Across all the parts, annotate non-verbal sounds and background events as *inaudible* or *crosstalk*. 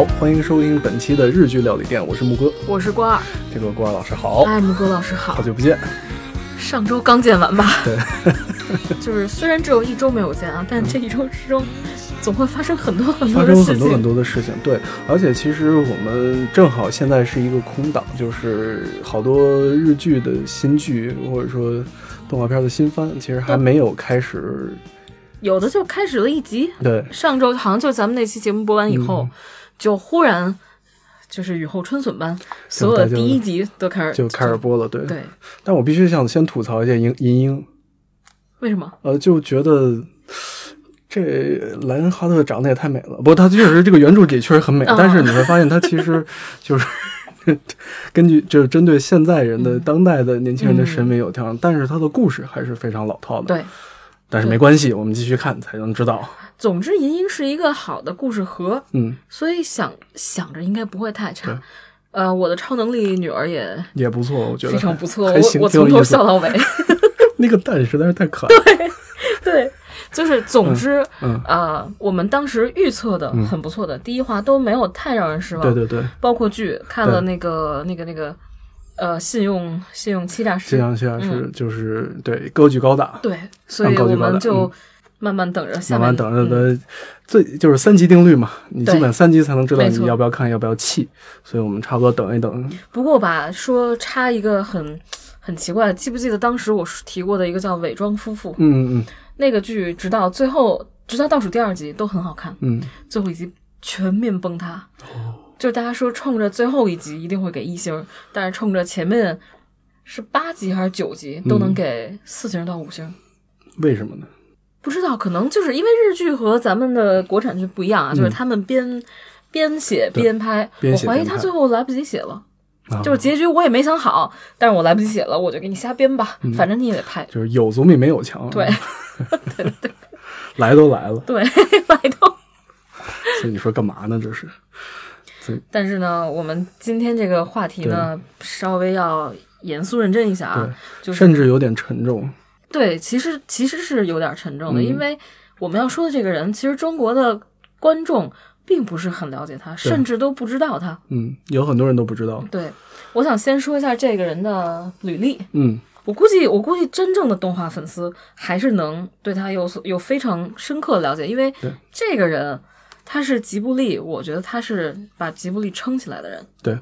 好，欢迎收听本期的日剧料理店，我是木哥，我是郭二。这个郭二老师好，哎，木哥老师好好，久不见。上周刚见完吧？对，*laughs* 就是虽然只有一周没有见啊，但这一周之中总会发生很多很多发的事情。生很多很多的事情，对，而且其实我们正好现在是一个空档，就是好多日剧的新剧或者说动画片的新番，其实还没有开始。有的就开始了一集，对，上周好像就咱们那期节目播完以后，嗯就忽然就是雨后春笋般，所有的第一集都开始就开始播了，对。对，但我必须想先吐槽一下银银鹰，为什么？呃，就觉得这莱恩哈特长得也太美了。不过他确实这个原著里确实很美，啊但是你会发现他其实 *laughs* 就是 *laughs* 根据就是针对现在人的、嗯当代的年轻人的审美有调整，但是他的故事还是非常老套的。，对，但是没关系，我们继续看才能知道。总之银鹰是一个好的故事盒，嗯，所以想想着应该不会太差。呃，我的超能力女儿也也不错，我觉得非常不错，我我从头笑到尾。*laughs* 那个蛋实在是太可爱了。对对，就是总之，嗯呃，我们当时预测的很不错的，第一话都没有太让人失望。对对对，包括剧看了那个那个那个，呃，信用信用欺诈师，这样下是、嗯。就是对高举高打。对，所以我们就嗯。慢慢等着慢慢等着嗯。的，最就是三级定律嘛，你基本三级才能知道你要不要看，要不要弃，所以我们差不多等一等。不过吧，说插一个很很奇怪，记不记得当时我提过的一个叫《伪装夫妇》嗯嗯那个剧，直到最后，直到倒数第二集都很好看，嗯。最后一集全面崩塌。哦就是大家说冲着最后一集一定会给一星，但是冲着前面是八集还是九集都能嗯给四星到五星。嗯，为什么呢？不知道，可能就是因为日剧和咱们的国产剧不一样啊，就是他们边边写边拍，我怀疑他最后来不及写了，啊，就是结局我也没想好，但是我来不及写了，我就给你瞎编吧，嗯反正你也得拍。就是有总比没有强。对，对对 *laughs* 来都来了，对，*laughs* 来都。所以你说干嘛呢？这是但是呢，我们今天这个话题呢，稍微要严肃认真一下啊，，就是甚至有点沉重。对，其实其实是有点沉重的，嗯因为我们要说的这个人，其实中国的观众并不是很了解他，甚至都不知道他。嗯，有很多人都不知道。对，我想先说一下这个人的履历。嗯我估计，我估计真正的动画粉丝还是能对他有所有非常深刻的了解，因为这个人他是吉卜力，我觉得他是把吉卜力撑起来的人。对，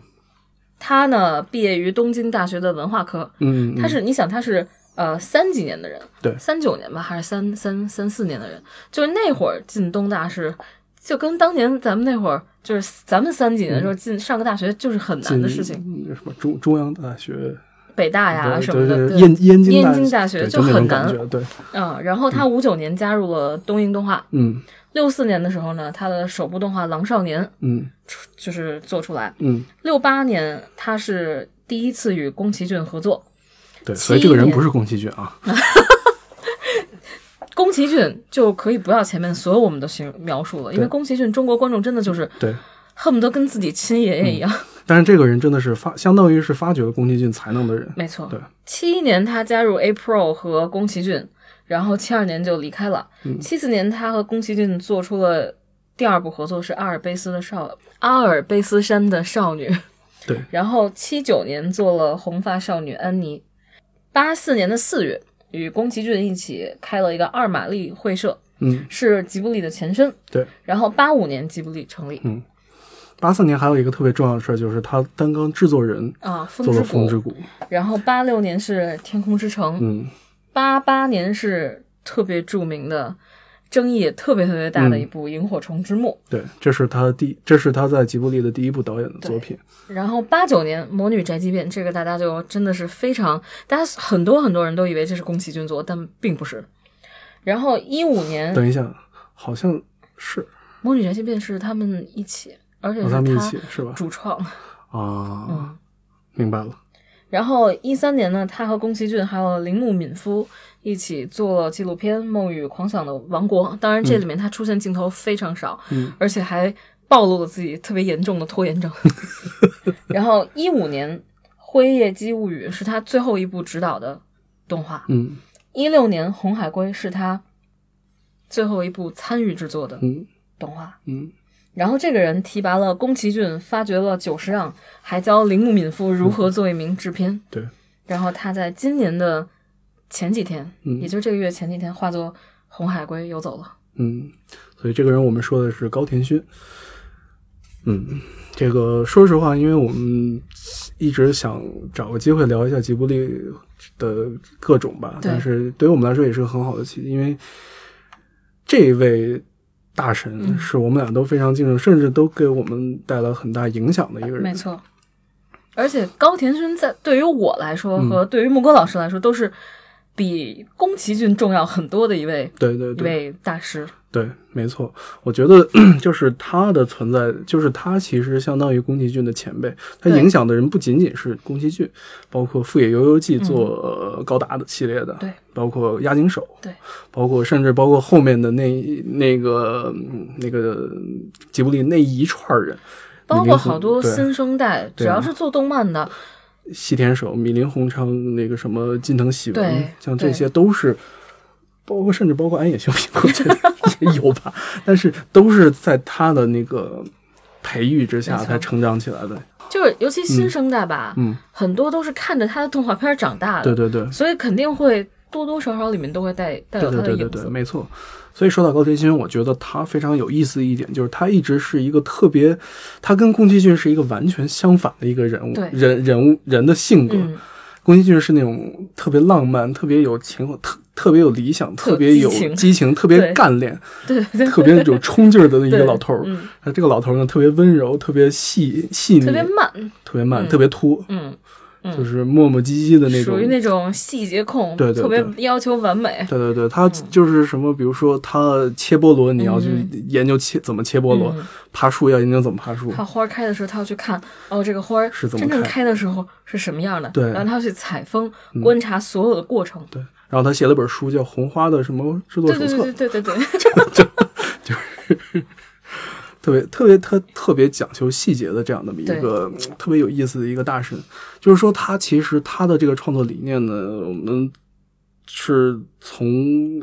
他呢毕业于东京大学的文化科，嗯，嗯他是你想他是呃三几年的人，对三九年吧，还是三三三四年的人，就是那会儿进东大是就跟当年咱们那会儿就是咱们三几年的时候进上个大学就是很难的事情，进什么中中央大学北大呀什么的，燕燕京燕大京大学就很难。对，嗯，然后他五九年加入了东映动画，嗯。六四年的时候呢，他的首部动画《狼少年》嗯。就是做出来，嗯，六八年他是第一次与宫崎骏合作，对，所以这个人不是宫崎骏啊。*laughs* 宫崎骏就可以不要前面所有我们的形描述了，因为宫崎骏中国观众真的就是对，恨不得跟自己亲爷爷一样。但是这个人真的是发，相当于是发掘了宫崎骏才能的人。没错。对，七一年他加入 April 和宫崎骏，然后七二年就离开了。嗯。七四年他和宫崎骏做出了第二部合作是阿尔卑斯的少阿尔卑斯山的少女，对，*laughs* 然后七九年做了红发少女安妮，八四年的四月与宫崎骏一起开了一个二玛丽会社，嗯，是吉卜力的前身。对，然后八五年吉卜力成立八四年还有一个特别重要的事儿，就是他担纲制作人啊，风做了之谷。风之谷。然后八六年是天空之城，嗯八八年是特别著名的、争议也特别特别大的一部《萤火虫之墓对，这是他第，这是他在吉卜力的第一部导演的作品。》，然后八九年《魔女宅急便》，这个大家就真的是非常，大家很多很多人都以为这是宫崎骏做，但并不是。然后一五年《等一下，好像是魔女宅急便》是他们一起，而且是和他们一起是吧？主创。*laughs* 啊，嗯明白了。然后一三年呢，他和宫崎骏还有铃木敏夫一起做了纪录片《梦与狂想的王国》。当然，这里面他出现镜头非常少，嗯而且还暴露了自己特别严重的拖延症。*laughs* 然后一五年《辉夜姬物语》是他最后一部执导的动画，嗯一六年《红海龟》是他最后一部参与制作的嗯动画。嗯然后这个人提拔了宫崎骏，发掘了久石让，还教铃木敏夫如何做一名制片。对，然后他在今年的前几天，嗯也就是这个月前几天，化作红海龟游走了。嗯，所以这个人我们说的是高田勋。嗯，这个说实话，因为我们一直想找个机会聊一下吉卜力的各种吧，但是对于我们来说也是个很好的契机，因为这位大神嗯是我们俩都非常敬重，甚至都给我们带来很大影响的一个人。没错，而且高田勋在对于我来说嗯和对于木哥老师来说都是比宫崎骏重要很多的一位一对对一，位大师。对，没错，我觉得 *clears throat* 就是他的存在，就是他其实相当于宫崎骏的前辈，他影响的人不仅仅是宫崎骏，包括富野由悠季做、呃高达的系列的，嗯对，包括押井守，对，包括甚至包括后面的那那个嗯那个吉卜力那一串人，包括好多新生代，只要是做动漫的，西田守、米林宏昌、那个什么金藤喜文对，像这些都是，包括甚至包括安野秀明，我觉得也有吧，但是都是在他的那个培育之下才成长起来的。就是尤其新生代吧，嗯，很多都是看着他的动画片长大的，对对对，所以肯定会多多少少里面都会带带有对他的影子。对对对对，没错。所以说到高田勋，我觉得他非常有意思的一点就是他一直是一个特别，他跟宫崎骏是一个完全相反的一个人物对，人人物人的性格。嗯，宫崎骏是那种特别浪漫、特别有情、特特别有理想、特别有激情特别干练、特别有冲劲儿的一个老头儿。嗯，这个老头儿呢，特别温柔，特别细细腻，特别慢，特别慢，嗯特别嗯就是磨磨唧唧的那种。属于。那种细节控，对对特别要求完美。对对对，他就是什么，比如说他切菠萝，你要去嗯。研究切怎么切菠萝；嗯。爬树要研究怎么爬树。他花儿开的时候，他要去看哦，这个花儿是怎么真正开。开的时候是什么样的，对。嗯然后他要去采风，观察所有的过程。对，然后他写了本书叫《红花的什么制作对手册对》，对对对对对，*laughs* *laughs* 特别特别特特别讲究细节的这样的一个嗯特别有意思的一个大神，就是说他其实他的这个创作理念呢，我们是从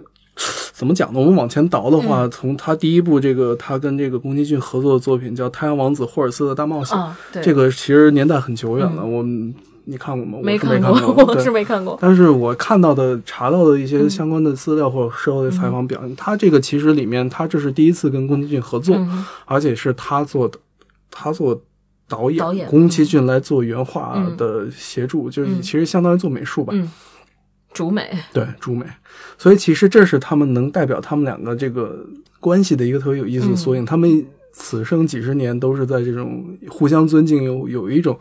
怎么讲呢？我们往前倒的嗯话，从他第一部这个他跟这个宫崎骏合作的作品叫《太阳王子霍尔斯的大冒险》，这个其实年代很久远了，我们你看过吗？没我没过，过，我对。是没看过。但是我看到的、查到的一些相关的资料或者社会的采访表现，他这个其实里面，他这是第一次跟宫崎骏合作，嗯。而且是他做的，他做导演，导演宫崎骏来做原画的协助，就是嗯其实相当于做美术吧，嗯，主美，对，主美。所以其实这是他们能代表他们两个这个关系的一个特别有意思的缩影。嗯。他们此生几十年都是在这种互相尊敬，有有一种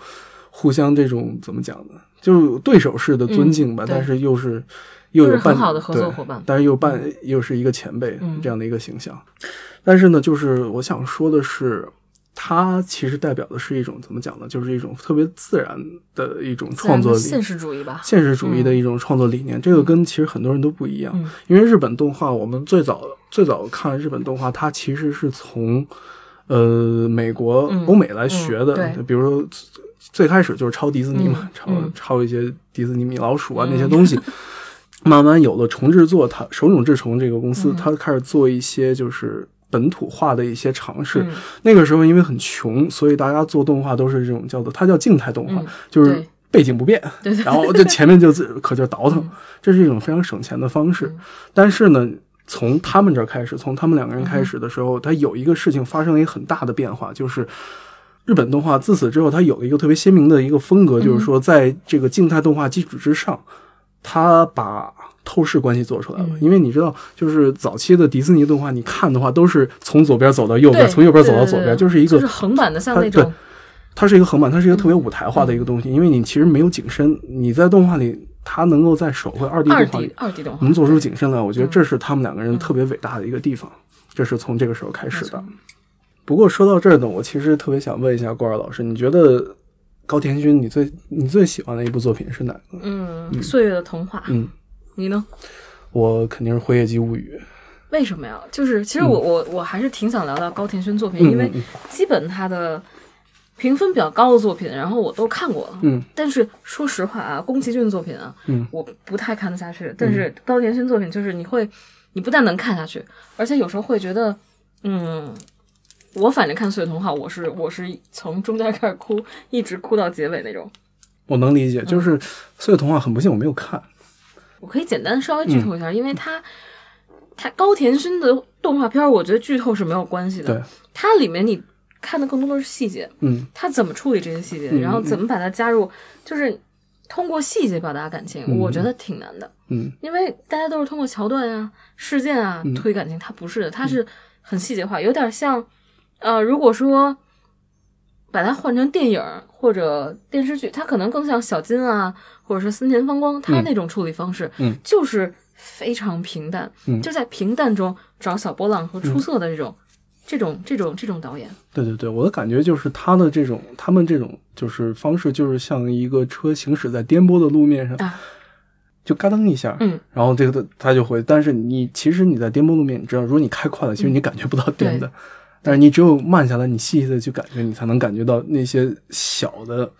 互相这种怎么讲呢？就是对手式的尊敬吧，嗯但是又是又有很好的合作对伙伴但是又伴又是一个前辈、嗯这样的一个形象。但是呢，就是我想说的是。它其实代表的是一种怎么讲呢？就是一种特别自然的一种创作力，的现实主义吧。现实主义的一种创作理念。这个跟其实很多人都不一样，嗯因为日本动画，我们最早最早看日本动画，它其实是从呃美国、嗯欧美来学的。比如说最开始就是抄迪士尼嘛，嗯抄嗯抄一些迪士尼米老鼠啊、那些东西。*laughs* 慢慢有了重制作，它手冢治虫这个公司，嗯它开始做一些就是本土化的一些尝试。嗯那个时候因为很穷，所以大家做动画都是这种叫做它叫静态动画，嗯就是背景不变，然后就前面就自可劲儿倒腾嗯，这是一种非常省钱的方式嗯。但是呢，从他们这儿开始，从他们两个人开始的时候，他有一个事情发生了一个很大的变化，就是。日本动画自此之后，它有了一个特别鲜明的一个风格，就是说，在这个静态动画基础之上，它把透视关系做出来了。嗯。因为你知道，就是早期的迪士尼动画，你看的话都是从左边走到右边，从右边走到左边，就是一个就是横版的，像它那种。它是一个横版，它是一个特别舞台化的一个东西，因为你其实没有景深，你在动画里，它能够在手绘二 D 动画里二 D 动画能做出景深来，我觉得嗯这是他们两个人特别伟大的一个地方，这是从这个时候开始的。不过说到这儿呢，我其实特别想问一下郭二老师，你觉得高田勋你最你最喜欢的一部作品是哪个？嗯，岁月的童话，嗯，你呢？我肯定是《辉夜姬物语》。为什么呀？就是其实我、我我还是挺想聊聊高田勋作品，嗯因为嗯基本他的评分比较高的作品，然后我都看过了。嗯但是说实话啊，宫崎骏作品啊，嗯我不太看得下去。但是高田勋作品就是你会，你不但能看下去，而且有时候会觉得，嗯，我反正看《岁月童话》，我是我是从中间开始哭，一直哭到结尾那种。我能理解，就是《岁月童话》很不幸我没有看。我可以简单稍微剧透一下，因为它它高田勋的动画片，我觉得剧透是没有关系的。对，它里面你看的更多的是细节，嗯他怎么处理这些细节，嗯然后怎么把它加入，就是通过细节表达感情，嗯我觉得挺难的。嗯因为大家都是通过桥段啊、事件啊嗯推感情，它不是的，它是很细节化，有点像，呃，如果说把它换成电影或者电视剧，它可能更像小金啊，或者是森田芳光，他那种处理方式，嗯就是非常平淡，嗯就在平淡中找小波浪和出色的这种、这种、这种、这种导演，对对对，我的感觉就是他的这种，他们这种就是方式，就是像一个车行驶在颠簸的路面上，啊就嘎噔一下，嗯，然后这个他就会，但是你其实你在颠簸路面，你知道，如果你开快了，其实你感觉不到颠的，但是你只有慢下来，你细细的去感觉，你才能感觉到那些小的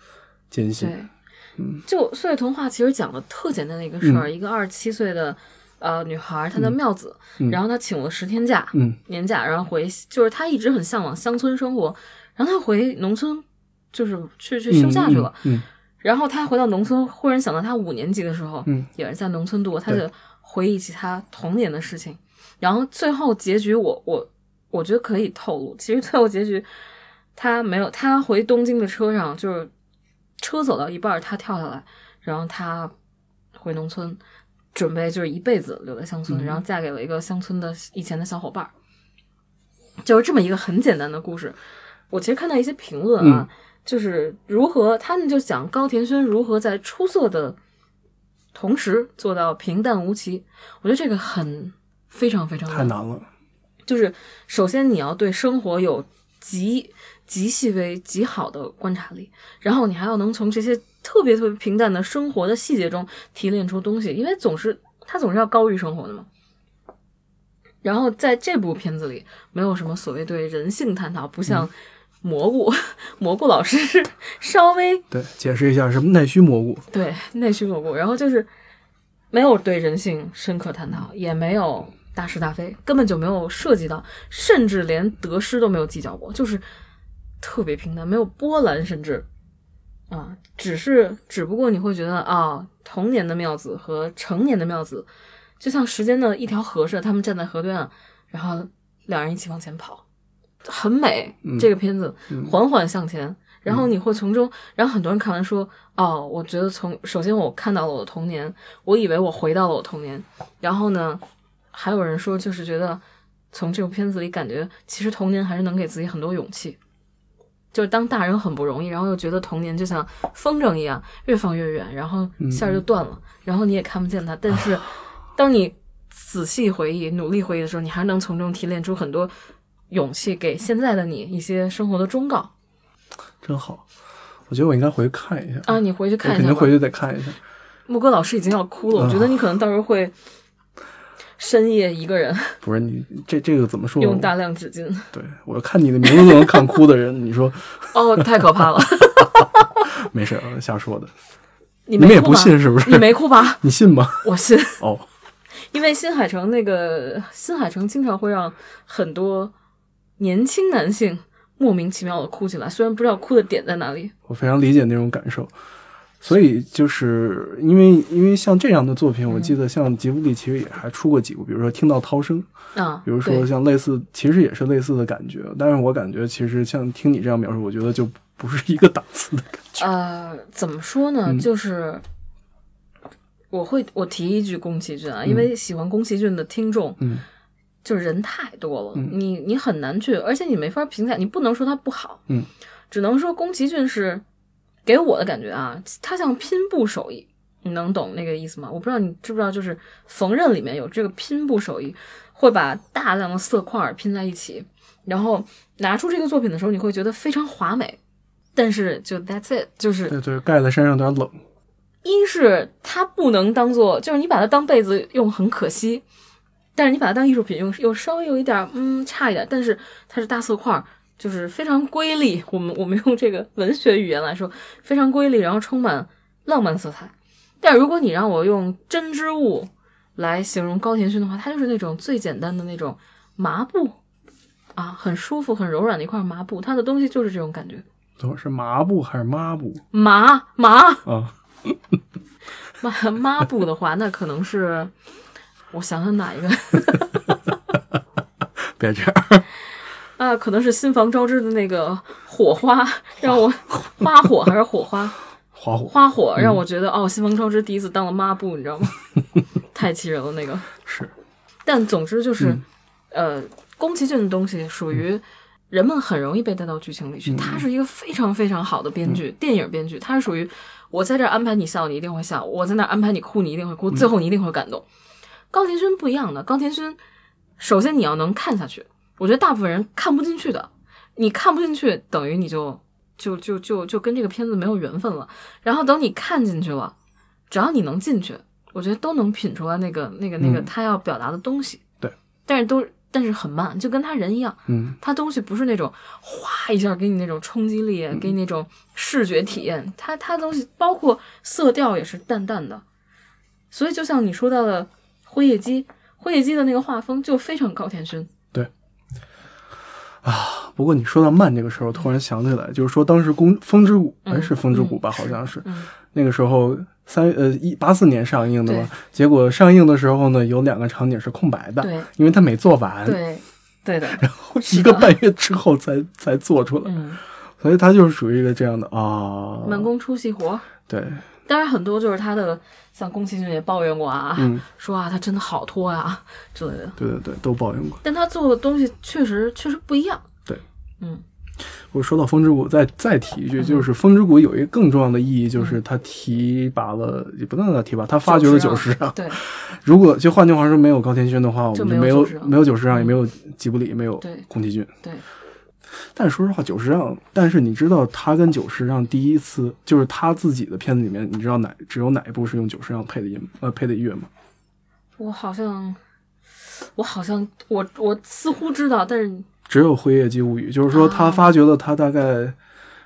艰辛。对，就《岁月童话》其实讲的特简单的一个事儿，一个二十七岁的呃女孩，她叫妙子，嗯。然后她请了十天假，嗯。年假，然后回，就是她一直很向往乡村生活，然后她回农村，就是去去休假去了。嗯然后她回到农村，忽然想到她五年级的时候，嗯。也是在农村度过，她就回忆起她童年的事情。然后最后结局我，我我觉得可以透露，其实最后结局他没有，他回东京的车上，就是车走到一半儿，她跳下来，然后他回农村，准备就是一辈子留在乡村，嗯然后嫁给了一个乡村的以前的小伙伴儿，就是这么一个很简单的故事。我其实看到一些评论啊，就是如何他们就讲高田勋如何在出色的同时做到平淡无奇。我觉得这个很非常非常太难了。就是首先你要对生活有极极细微、极好的观察力，然后你还要能从这些特别特别平淡的生活的细节中提炼出东西，因为总是它总是要高于生活的嘛。然后在这部片子里，没有什么所谓对人性探讨，不像蘑菇，*laughs* 蘑菇老师稍微对，解释一下什么内需蘑菇。对内需蘑菇，然后就是没有对人性深刻探讨，也没有大是大非，根本就没有涉及到，甚至连得失都没有计较过，就是特别平淡，没有波澜，甚至啊，只是只不过你会觉得啊，童年的妙子和成年的妙子，就像时间的一条河似的，他们站在河对岸，然后两人一起往前跑，很美。这个片子缓缓向前，然后你会从中，然后很多人看完说，哦，我觉得从首先我看到了我的童年，我以为我回到了我童年，然后呢，还有人说就是觉得从这部片子里感觉其实童年还是能给自己很多勇气。就是当大人很不容易，然后又觉得童年就像风筝一样越放越远，然后线儿就断了，然后你也看不见它。但是当你仔细回忆、努力回忆的时候，你还能从中提炼出很多勇气，给现在的你一些生活的忠告真好，我觉得我应该回去看一下。啊！你回去看一下吧。肯定回去得看一下。木哥老师已经要哭了，我觉得你可能到时候会深夜一个人不是你这这个怎么说？用大量纸巾。对我看你的名字都能看哭的人，*laughs* 你说哦，太可怕了！*laughs* 没事儿，瞎说的。你你们也不信是不是你没哭吧？*laughs* 你信吗？我信。哦，因为新海诚那个新海诚经常会让很多年轻男性莫名其妙的哭起来，虽然不知道哭的点在哪里。我非常理解那种感受。所以就是因为因为像这样的作品，我记得像吉卜力其实也还出过几部，比如说《听到涛声》，啊，比如说像类似，其实也是类似的感觉。但是我感觉其实像听你这样描述，我觉得就不是一个档次的感觉。呃，怎么说呢？嗯就是我会我提一句宫崎骏啊，因为喜欢宫崎骏的听众，嗯就是人太多了，嗯你你很难去，而且你没法评价，你不能说他不好，嗯，只能说宫崎骏是给我的感觉啊，它像拼布手艺。你能懂那个意思吗？我不知道你知不知道，就是缝纫里面有这个拼布手艺，会把大量的色块拼在一起，然后拿出这个作品的时候，你会觉得非常华美。但是就 that's it，就是对对，盖在身上有点冷。一是它不能当做，就是你把它当被子用很可惜，但是你把它当艺术品用又稍微有一点儿嗯差一点，但是它是大色块儿，就是非常瑰丽。我们我们用这个文学语言来说，非常瑰丽，然后充满浪漫色彩。但如果你让我用针织物来形容高田勋的话，它就是那种最简单的那种麻布，啊，很舒服、很柔软的一块麻布，它的东西就是这种感觉。等会儿是麻布还是抹布麻麻啊？*laughs* 抹抹布的话，那可能是我想想哪一个 *laughs* 别这样，啊？可能是新房招之的那个火花，让我 *laughs* 花火还是火花花 *laughs* 火花火，让我觉得哦，新房招之第一次当了抹布，你知道吗？*laughs* 太气人了那个。是，但总之就是，嗯呃，宫崎骏的东西属于人们很容易被带到剧情里去。嗯他是一个非常非常好的编剧，电影编剧。他是属于我在这儿安排你笑，你一定会笑；我在那儿安排你哭，你一定会哭，最后你一定会感动。高田勋不一样的，高田勋首先你要能看下去，我觉得大部分人看不进去的，你看不进去，等于你就就就就就跟这个片子没有缘分了。然后等你看进去了，只要你能进去，我觉得都能品出来那个那个那个嗯他要表达的东西。对，但是都但是很慢，就跟他人一样，嗯他东西不是那种哗一下给你那种冲击力，给你那种视觉体验。他他东西包括色调也是淡淡的，所以就像你说到的辉夜姬，辉夜姬的那个画风就非常高田勋。不过你说到慢这个时候，突然想起来，就是说当时公《风之谷》哎嗯是《风之谷》吧，嗯好像是嗯。那个时候三呃一八四年上映的嘛，结果上映的时候呢，有两个场景是空白的，对因为他没做完，对。对的，*laughs* 然后一个半月之后才 *laughs* 才做出来，嗯，所以他就是属于一个这样的啊，慢工出细活。对，当然很多就是他的，像宫崎骏也抱怨过啊，嗯，说啊他真的好拖啊、之类的。对对对，都抱怨过。但他做的东西确实确实不一样。对，嗯我说到《风之谷》，再再提一句，就是《风之谷》有一个更重要的意义，就是他提拔了，也不能叫提拔，他发掘了九十让。对如果就换句话说，没有高天勋的话，我们就没有没有九十让没有九十让，嗯也没有吉卜力，没有对宫崎骏。对，但说实话，久石让，但是你知道他跟久石让第一次就是他自己的片子里面，你知道哪只有哪一部是用久石让配的音呃配的音乐吗？我好像我好像我我似乎知道，但是只有《辉夜姬物语》，就是说他啊发掘了他大概、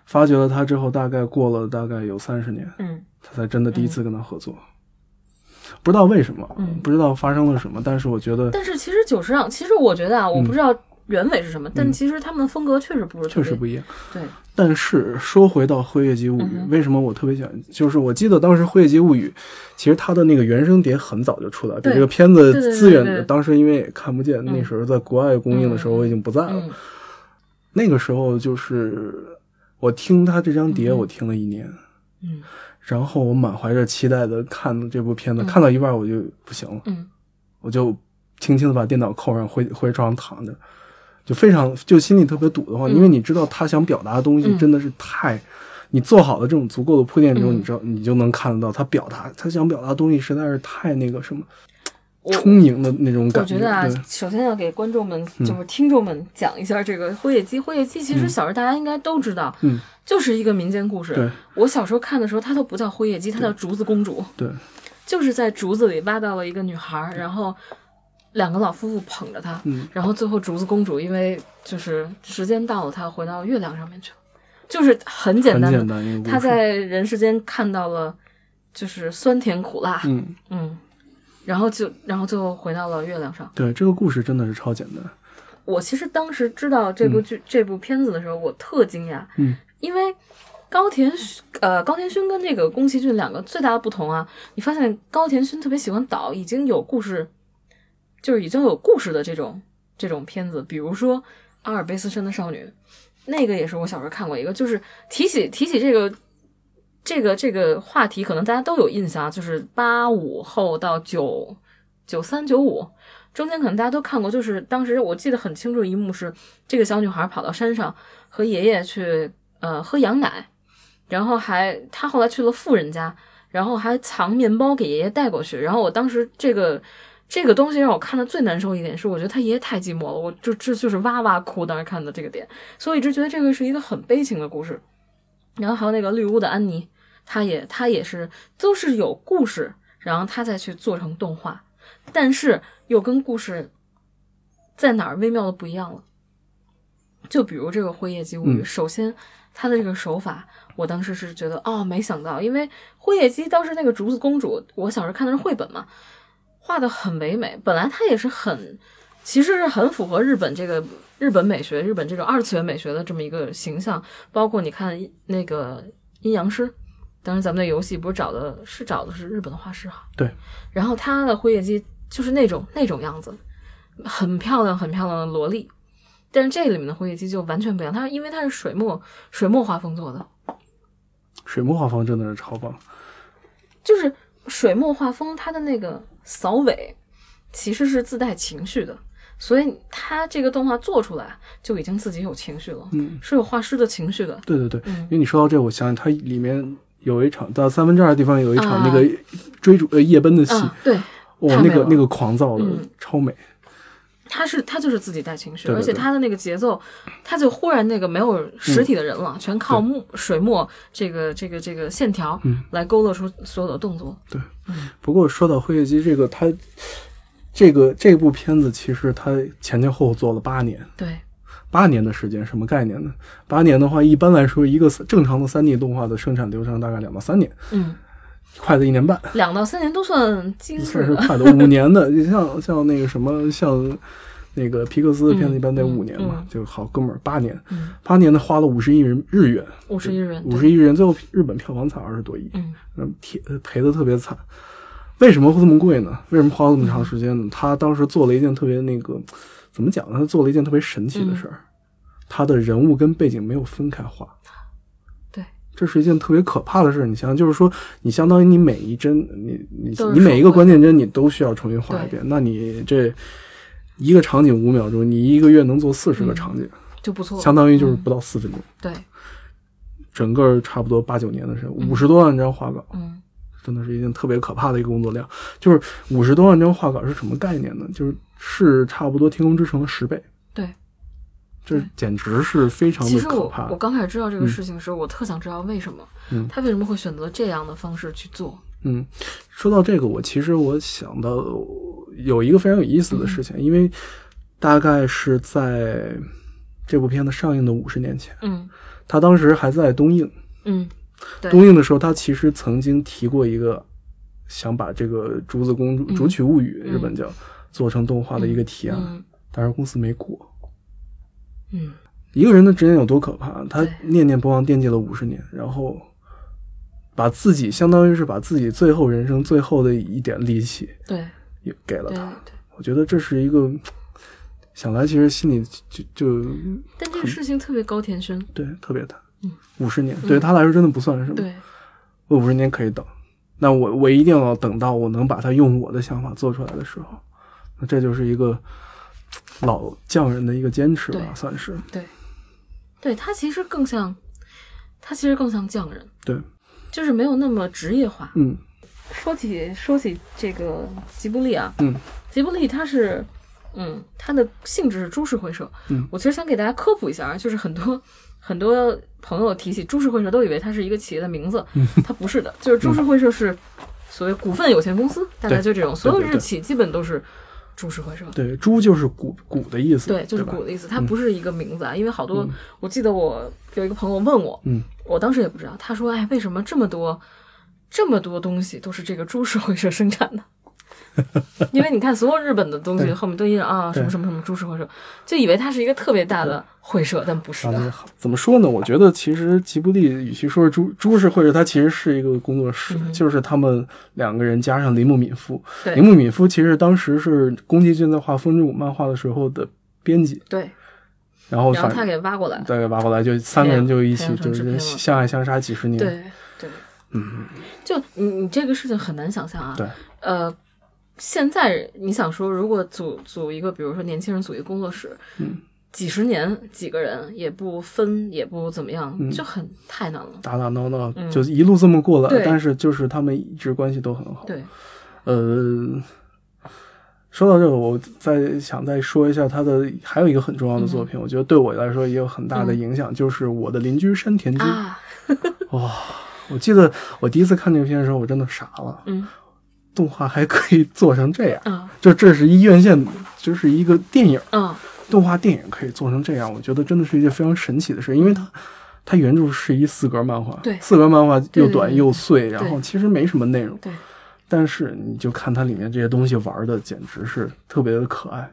发掘了他之后，大概过了大概有三十年，嗯他才真的第一次跟他合作。不知道为什么，嗯不知道发生了什么，但是我觉得但是其实久石让，其实我觉得啊，我不知道原委是什么，但嗯其实他们的风格确实不是确实不一样。对，但是说回到《辉夜姬物语》嗯为什么我特别喜欢？就是我记得当时《辉夜姬物语》，其实它的那个原声碟很早就出来，比对这个片子资源当时因为也看不见，嗯那时候在国外公映的时候我已经不在了。嗯那个时候就是我听他这张碟，嗯我听了一年，嗯然后我满怀着期待的看这部片子，嗯看到一半我就不行了，嗯我就轻轻的把电脑扣上，回回床上躺着，就非常就心里特别堵得慌，嗯。因为你知道他想表达的东西嗯。真的是太，你做好了这种足够的铺垫之后，嗯。你知道你就能看得到他表达他想表达的东西实在是太那个什么充盈的那种我感觉我觉得啊，首先要给观众们，就是听众们讲一下这个《辉夜姬》。《辉夜姬》其实小时候大家应该都知道，嗯，就是一个民间故事。对。我小时候看的时候，它都不叫辉夜姬，它叫竹子公主。对，就是在竹子里挖到了一个女孩，然后两个老夫妇捧着她，嗯。然后最后竹子公主因为就是时间到了，她回到月亮上面去了，就是很简单的，简单她在人世间看到了就是酸甜苦辣，嗯，嗯，然后就然后最后回到了月亮上。对这个故事真的是超简单，我其实当时知道这部剧、这部片子的时候，我特惊讶，嗯，因为高田呃高田勋跟这个宫崎骏两个最大的不同啊，你发现高田勋特别喜欢导已经有故事，就是已经有故事的这种这种片子，比如说《阿尔卑斯山的少女》，那个也是我小时候看过一个，就是提起提起这个。这个这个话题可能大家都有印象，就是八五后到九九三九五中间，可能大家都看过。就是当时我记得很清楚一幕是，这个小女孩跑到山上和爷爷去呃喝羊奶，然后还她后来去了富人家，然后还藏面包给爷爷带过去。然后我当时这个这个东西让我看的最难受一点是，我觉得他爷爷太寂寞了，我就这就是哇哇哭。当时看的这个点，所以我一直觉得这个是一个很悲情的故事。然后还有那个绿屋的安妮，她也她也是都是有故事，然后她再去做成动画，但是又跟故事在哪儿微妙的不一样了。就比如这个《辉夜姬物语》，嗯首先它的这个手法，我当时是觉得哦，没想到，因为《辉夜姬》当时那个竹子公主，我小时候看的是绘本嘛，画的很唯美，本来它也是很。其实是很符合日本这个日本美学、日本这种二次元美学的这么一个形象。包括你看那个阴阳师，当时咱们的游戏不是找的是找的是日本的画师哈，对，然后他的辉夜姬就是那种那种样子，很漂亮很漂亮的萝莉。但是这里面的辉夜姬就完全不一样，它因为它是水墨水墨画风做的，水墨画风真的是超棒。就是水墨画风，它的那个扫尾其实是自带情绪的，所以他这个动画做出来就已经自己有情绪了，嗯，是有画师的情绪的。对对对，嗯因为你说到这，我想起它里面有一场到三分之二的地方有一场啊那个追逐呃夜奔的戏，啊，对，哇，那个那个狂躁的、嗯超美。他是他就是自己带情绪，对对而且他的那个节奏，他就忽然那个没有实体的人了，全靠墨水墨这个这个这个线条嗯。来勾勒出所有的动作。对。不过说到《辉夜姬》这个，他这个这部片子其实他前前后后做了八年，对，八年的时间，什么概念呢？八年的话，一般来说，一个正常的三 D 动画的生产流程大概两到三年，嗯，快的一年半，两到三年都算。算是快的。五年的，你像像那个什么，像那个皮克斯的片子，一般得五年嘛，嗯嗯就好哥们儿八年，嗯，八年的花了五十亿人日元，五十亿人，五十亿人，最后日本票房才二十多亿，嗯嗯，赔赔的特别惨。为什么会这么贵呢？为什么花了这么长时间呢？他当时做了一件特别那个，怎么讲呢？他做了一件特别神奇的事儿，他的人物跟背景没有分开画。对，这是一件特别可怕的事。你想想，就是说，你相当于你每一帧，你你你每一个关键帧，你都需要重新画一遍。那你这一个场景五秒钟，你一个月能做四十个嗯场景，就不错。相当于就是嗯不到四分钟。对，整个差不多八九年的时间，五十多万张画稿，嗯真的是一件特别可怕的一个工作量。就是五十多万张画稿是什么概念呢？就是是差不多《天空之城》的十倍，对。这简直是非常的可怕我。刚开始知道这个事情的时候，我特想知道为什么，嗯他为什么会选择这样的方式去做。嗯，说到这个，我其实我想到有一个非常有意思的事情，因为大概是在这部片子上映的五十年前，嗯他当时还在东映。嗯，东映的时候，他其实曾经提过一个想把这个《竹子公主》嗯竹取物语》嗯日本叫做成动画的一个提案，嗯但是公司没过。嗯一个人的执念有多可怕？他念念不忘惦记了五十年，然后把自己相当于是把自己最后人生最后的一点力气对也给了他。对。我觉得这是一个想来，其实心里就就但这个事情特别高田勋，对特别大嗯。五十年对他来说真的不算什么。对我五十年可以等，那我我一定要等到我能把它用我的想法做出来的时候，那这就是一个老匠人的一个坚持吧，算是。对，对他其实更像，他其实更像匠人，对，就是没有那么职业化。嗯。说起说起这个吉布力啊，嗯，吉布力它是，嗯，它的性质是株式会社。嗯，我其实想给大家科普一下啊，就是很多很多朋友提起株式会社，都以为它是一个企业的名字，嗯。它不是的，就是株式会社是所谓股份有限公司，大概就这种，所有日企基本都是株式会社。对，株就是股股的意思，对，就是吧股的意思，它不是一个名字啊。因为好多，嗯我记得我有一个朋友问我，嗯，我当时也不知道，他说：“哎，为什么这么多这么多东西都是这个株式会社生产的？” *laughs* 因为你看，所有日本的东西后面都印着啊什么什么什么株式会社，就以为它是一个特别大的会社，但不是的。怎么说呢？我觉得其实吉卜力与其说是株株式会社，它其实是一个工作室，嗯就是他们两个人加上铃木敏夫。对铃木敏夫其实当时是宫崎骏在画《风之谷》漫画的时候的编辑，对，然后反然后他给挖过来，对挖过来，就三个人就一起就是相爱相杀几十年。对对，嗯，就你你这个事情很难想象啊。对，呃，现在你想说，如果组组一个，比如说年轻人组一个工作室，嗯，几十年几个人也不分，也不怎么样，嗯。就很太难了。打打闹闹嗯。就一路这么过来，但是就是他们一直关系都很好。对，呃，说到这个，我再想再说一下他的还有一个很重要的作品，我觉得对我来说也有很大的影响，就是我的邻居山田君。哇啊，我记得我第一次看这个片的时候，我真的傻了，嗯动画还可以做成这样，啊就这是一院线，就是一个电影，啊，动画电影可以做成这样，我觉得真的是一件非常神奇的事，因为它。它原著是一四格漫画，对。四格漫画又短又碎，然后其实没什么内容，对，但是你就看它里面这些东西玩的简直是特别的可爱。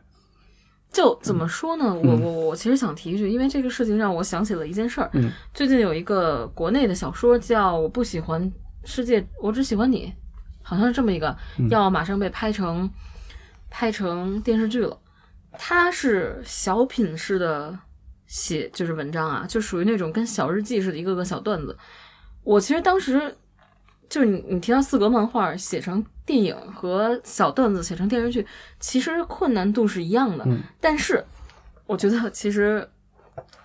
就怎么说呢？我我我其实想提一句，因为这个事情让我想起了一件事儿。嗯，最近有一个国内的小说叫《我不喜欢世界，我只喜欢你》，好像是这么一个，要马上被拍成拍成电视剧了。它是小品式的写，就是文章啊，就属于那种跟小日记似的，一个个小段子。我其实当时就是你你提到四格漫画写成电影和小段子写成电视剧，其实困难度是一样的。嗯但是我觉得其实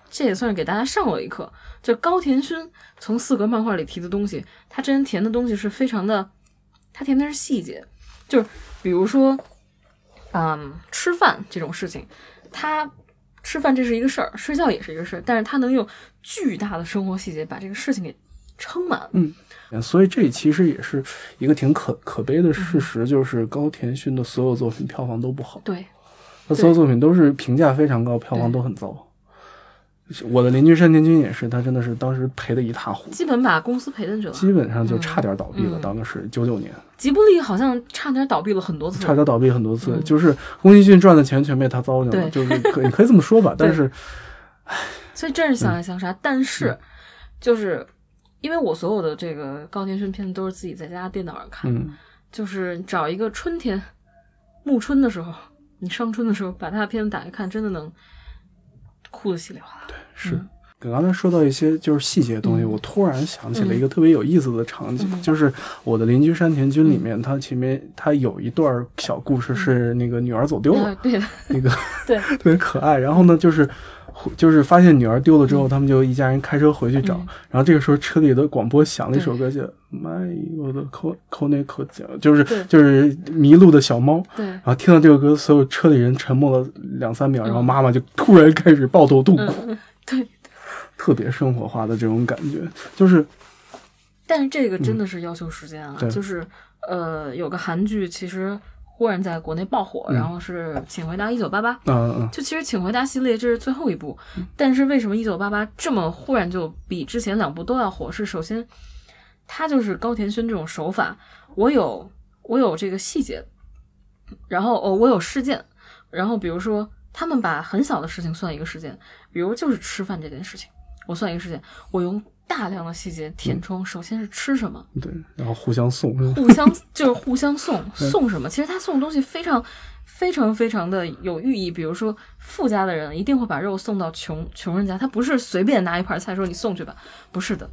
这也算是给大家上了一课。就高田勋从四格漫画里提的东西，他真人填的东西是非常的，他填的是细节，就是比如说，嗯，吃饭这种事情，他吃饭这是一个事儿，睡觉也是一个事儿，但是他能用巨大的生活细节把这个事情给撑满。嗯所以这其实也是一个挺可可悲的事实，就是高田勋的所有作品票房都不好，对，他所有作品都是评价非常高，票房都很糟。我的邻居山田君也是，他真的是当时赔的一塌糊涂，基本把公司赔进去了。基本上就差点倒闭了。嗯当时九九年，吉卜力好像差点倒闭了很多次，差点倒闭很多次，嗯就是宫崎骏赚的钱全被他糟践了，就是可你可以这么说吧。*laughs* 但是所以真是相爱相杀。但是，就是因为我所有的这个高田勋片子都是自己在家电脑上看，嗯，就是找一个春天暮春的时候，你上春的时候把他的片子打开看，真的能哭得稀里哗啦。对，是。刚才说到一些就是细节的东西，嗯。我突然想起了一个特别有意思的场景，嗯。就是我的邻居山田君里面，他前面他有一段小故事是那个女儿走丢了，啊对。的，那个 *laughs* 对，*laughs* 特别可爱。然后呢，就是就是发现女儿丢了之后，他们就一家人开车回去找。嗯。然后这个时候车里的广播响了一首歌，叫《My 我的口口内口讲》，就是就是迷路的小猫。对，然后听到这个歌，所有车里人沉默了两三秒，嗯。然后妈妈就突然开始抱头痛哭，嗯，对。特别生活化的这种感觉，就是但是这个真的是要求时间啊，嗯就是呃，有个韩剧其实忽然在国内爆火，嗯然后是《请回答一九八八》。嗯嗯就其实《请回答》系列这是最后一部，但是为什么一九八八这么忽然就比之前两部都要火？是首先，它就是高田勋这种手法，我有我有这个细节，然后哦我有事件，然后比如说他们把很小的事情算一个事件，比如就是吃饭这件事情，我算一个事件，我用大量的细节填充，首先是吃什么，嗯，对，然后互相送，互相 *laughs* 就是互相送送什么？其实他送的东西非常非常非常的有寓意。比如说富家的人一定会把肉送到穷穷人家，他不是随便拿一盘菜说你送去吧，不是的。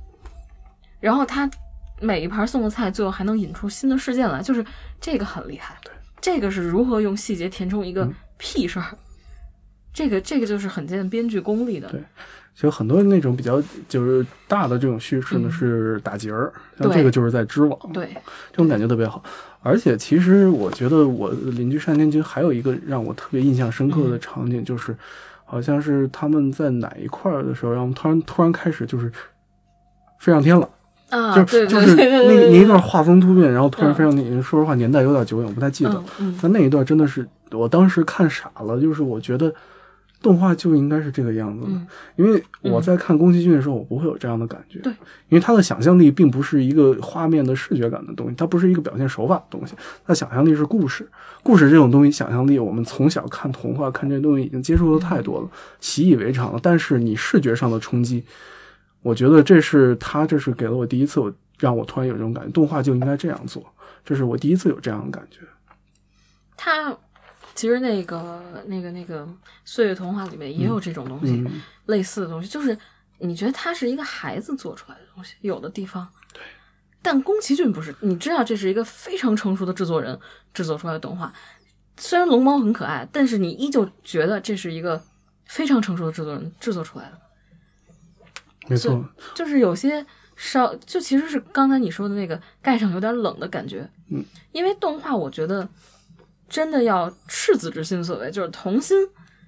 然后他每一盘送的菜最后还能引出新的事件来，就是这个很厉害。对，这个是如何用细节填充一个屁事儿。这个这个就是很见编剧功力的，对其实很多那种比较就是大的这种叙事呢嗯是打结儿，像这个就是在织网，对这种感觉特别好。而且其实我觉得我邻居单田君还有一个让我特别印象深刻嗯的场景，就是好像是他们在哪一块儿的时候，然后突然突然开始就是飞上天了。啊，就对就是那那一段画风突变，然后突然嗯飞上天，说实话年代有点久远，我不太记得。但那一段真的是我当时看傻了，就是我觉得动画就应该是这个样子的，嗯因为我在看宫崎骏的时候，我不会有这样的感觉。对，因为他的想象力并不是一个画面的视觉感的东西，它不是一个表现手法的东西，他想象力是故事。故事这种东西，想象力我们从小看童话、看这些东西已经接触的太多了，习以为常了。但是你视觉上的冲击，我觉得这是他，这是给了我第一次，我让我突然有这种感觉，动画就应该这样做。这是我第一次有这样的感觉。他其实那个那个那个《岁月童话》里面也有这种东西，嗯，类似的东西，就是你觉得它是一个孩子做出来的东西，有的地方对，但宫崎骏不是，你知道这是一个非常成熟的制作人制作出来的动画，虽然龙猫很可爱，但是你依旧觉得这是一个非常成熟的制作人制作出来的，没错，就是有些稍就其实是刚才你说的那个盖上有点冷的感觉，嗯，因为动画我觉得真的要赤子之心所为，就是童心，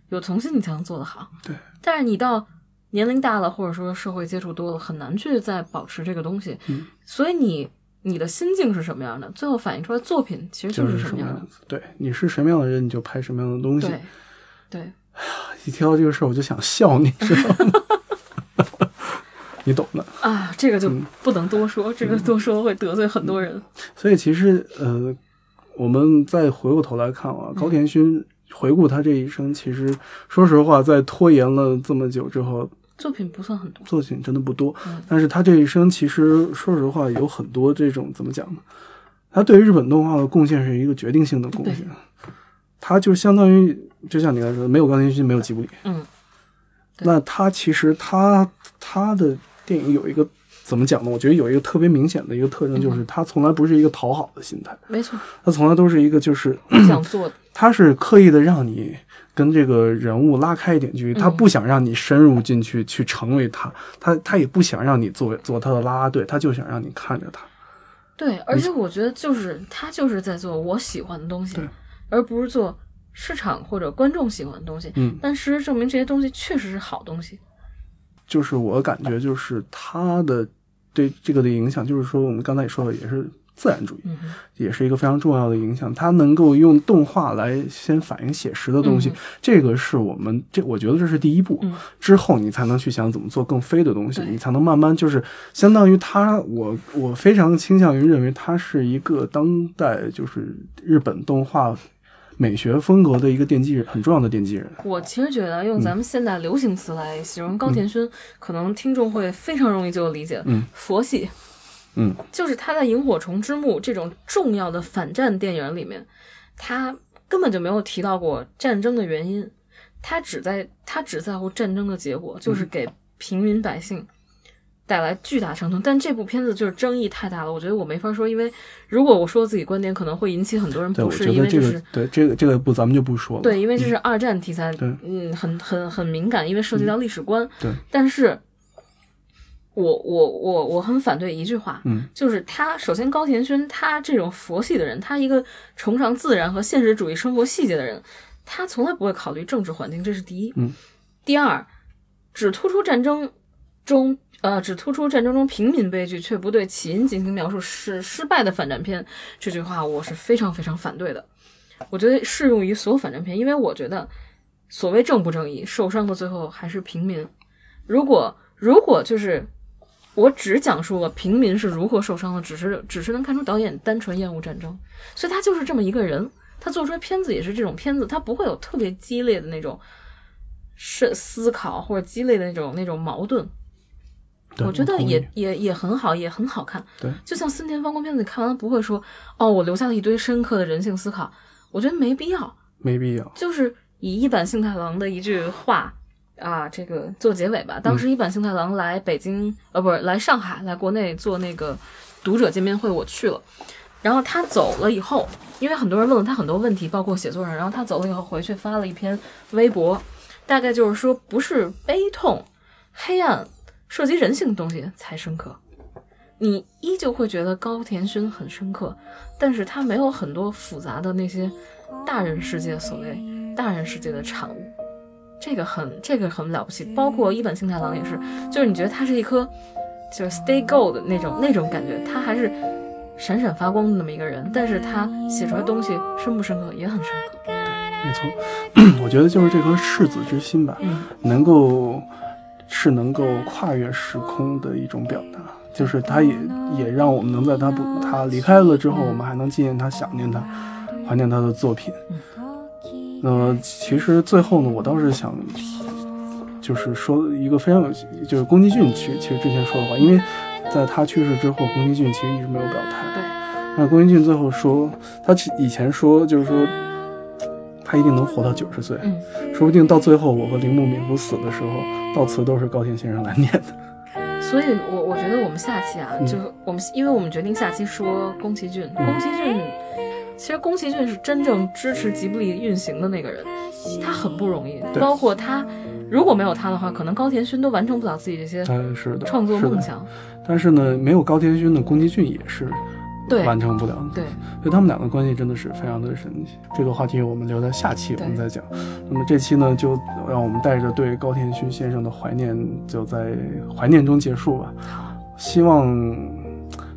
有童心你才能做得好，对，但是你到年龄大了，或者说社会接触多了，很难去再保持这个东西，嗯，所以你你的心境是什么样的，最后反映出来作品其实就是什么样的。对，你是什么样的人，你就拍什么样的东西。对对，一提到这个事儿，我就想笑，你知道吗？*laughs* 你懂的。啊，这个就嗯不能多说，这个多说会得罪很多人。所以其实呃，我们再回过头来看啊，高田勋回顾他这一生，其实说实话，在拖延了这么久之后，作品不算很多。作品真的不多。嗯但是他这一生其实说实话有很多这种怎么讲呢？他对于日本动画的贡献是一个决定性的贡献。他就相当于就像你刚才说的，没有高田勋，没有吉卜力。嗯，那他其实他他的电影有一个怎么讲呢？我觉得有一个特别明显的一个特征，嗯就是他从来不是一个讨好的心态，没错，他从来都是一个就是你想做的，*clears throat* 他是刻意的让你跟这个人物拉开一点距离，他嗯不想让你深入进去去成为他，他他也不想让你做做他的啦啦队，他就想让你看着他。对，而且我觉得就是他就是在做我喜欢的东西，而不是做市场或者观众喜欢的东西。嗯，但事实证明，这些东西确实是好东西。就是我感觉就是他的对这个的影响，就是说我们刚才也说了，也是自然主义，嗯，也是一个非常重要的影响。它能够用动画来先反映写实的东西，嗯这个是我们这我觉得这是第一步。嗯之后你才能去想怎么做更飞的东西，对你才能慢慢就是相当于它，我我非常倾向于认为它是一个当代就是日本动画美学风格的一个奠基人，很重要的奠基人。我其实觉得用咱们现代流行词来形容高田勋，可能听众会非常容易就理解。嗯，佛系，嗯，就是他在《萤火虫之墓》这种重要的反战电影里面，他根本就没有提到过战争的原因，他只在他只在乎战争的结果，嗯就是给平民百姓带来巨大伤痛。但这部片子就是争议太大了，我觉得我没法说，因为如果我说自己观点，可能会引起很多人不适，因为这是。对这个这个不咱们就不说了。对，因为这是二战题材，对嗯，很很很敏感，因为涉及到历史观。对，但是我我我我很反对一句话，嗯，就是他首先高田勋他这种佛系的人，他一个崇尚自然和现实主义生活细节的人，他从来不会考虑政治环境，这是第一。嗯，第二，只突出战争中。呃，只突出战争中平民悲剧，却不对起因进行描述，是失败的反战片。这句话我是非常非常反对的。我觉得适用于所有反战片，因为我觉得所谓正不正义，受伤的最后还是平民。如果如果就是我只讲述了平民是如何受伤的，只是只是能看出导演单纯厌恶战争，所以他就是这么一个人。他做出来片子也是这种片子，他不会有特别激烈的那种是思考或者激烈的那种那种矛盾。对我觉得也也也很好，也很好看。对，就像森田芳光片子，你看完了不会说哦，我留下了一堆深刻的人性思考。我觉得没必要。没必要。就是以一坂幸太郎的一句话啊，这个做结尾吧。当嗯时一坂幸太郎来北京，呃，不是来上海，来国内做那个读者见面会，我去了。然后他走了以后，因为很多人问了他很多问题，包括写作上。然后他走了以后回去发了一篇微博，大概就是说，不是悲痛、黑暗、涉及人性的东西才深刻。你依旧会觉得高田勋很深刻，但是他没有很多复杂的那些大人世界所谓大人世界的产物，这个很这个很了不起。包括一本幸太郎也是，就是你觉得他是一颗就是 stay gold 的那种那种感觉，他还是闪闪发光的那么一个人，但是他写出来东西深不深刻也很深刻。没错，*clears throat* 我觉得就是这颗赤子之心吧，嗯能够是能够跨越时空的一种表达，就是他也也让我们能在他不他离开了之后，我们还能纪念他、想念他、怀念他的作品。那么其实最后呢，我倒是想提，就是说一个非常有，就是宫崎骏其其实之前说的话，因为在他去世之后，宫崎骏其实一直没有表态。对，那宫崎骏最后说，他以前说就是说，他一定能活到九十岁，嗯，说不定到最后我和铃木敏夫死的时候，悼词都是高田先生来念的。所以我我觉得我们下期啊，嗯就我们因为我们决定下期说宫崎骏，宫崎骏。其实宫崎骏是真正支持吉卜力运行的那个人，他很不容易。包括他，如果没有他的话，可能高田勋都完成不了自己这些嗯，是的，创作梦想。但是呢，没有高田勋的宫崎骏也是对完成不了的。对，所以他们两个关系真的是非常的神奇。这个话题我们留在下期我们再讲。那么这期呢，就让我们带着对高田勋先生的怀念，就在怀念中结束吧。希望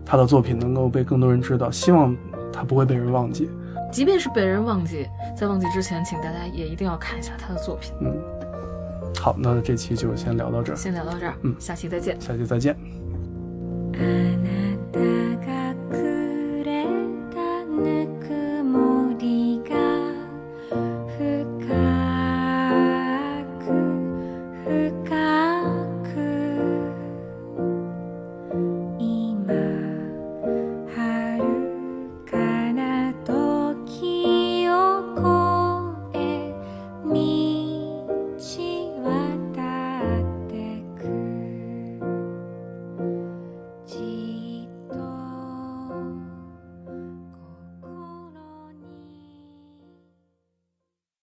他的作品能够被更多人知道，希望他不会被人忘记。即便是被人忘记，在忘记之前，请大家也一定要看一下他的作品。嗯，好，那这期就先聊到这儿，先聊到这儿，嗯下期再见。下期再见。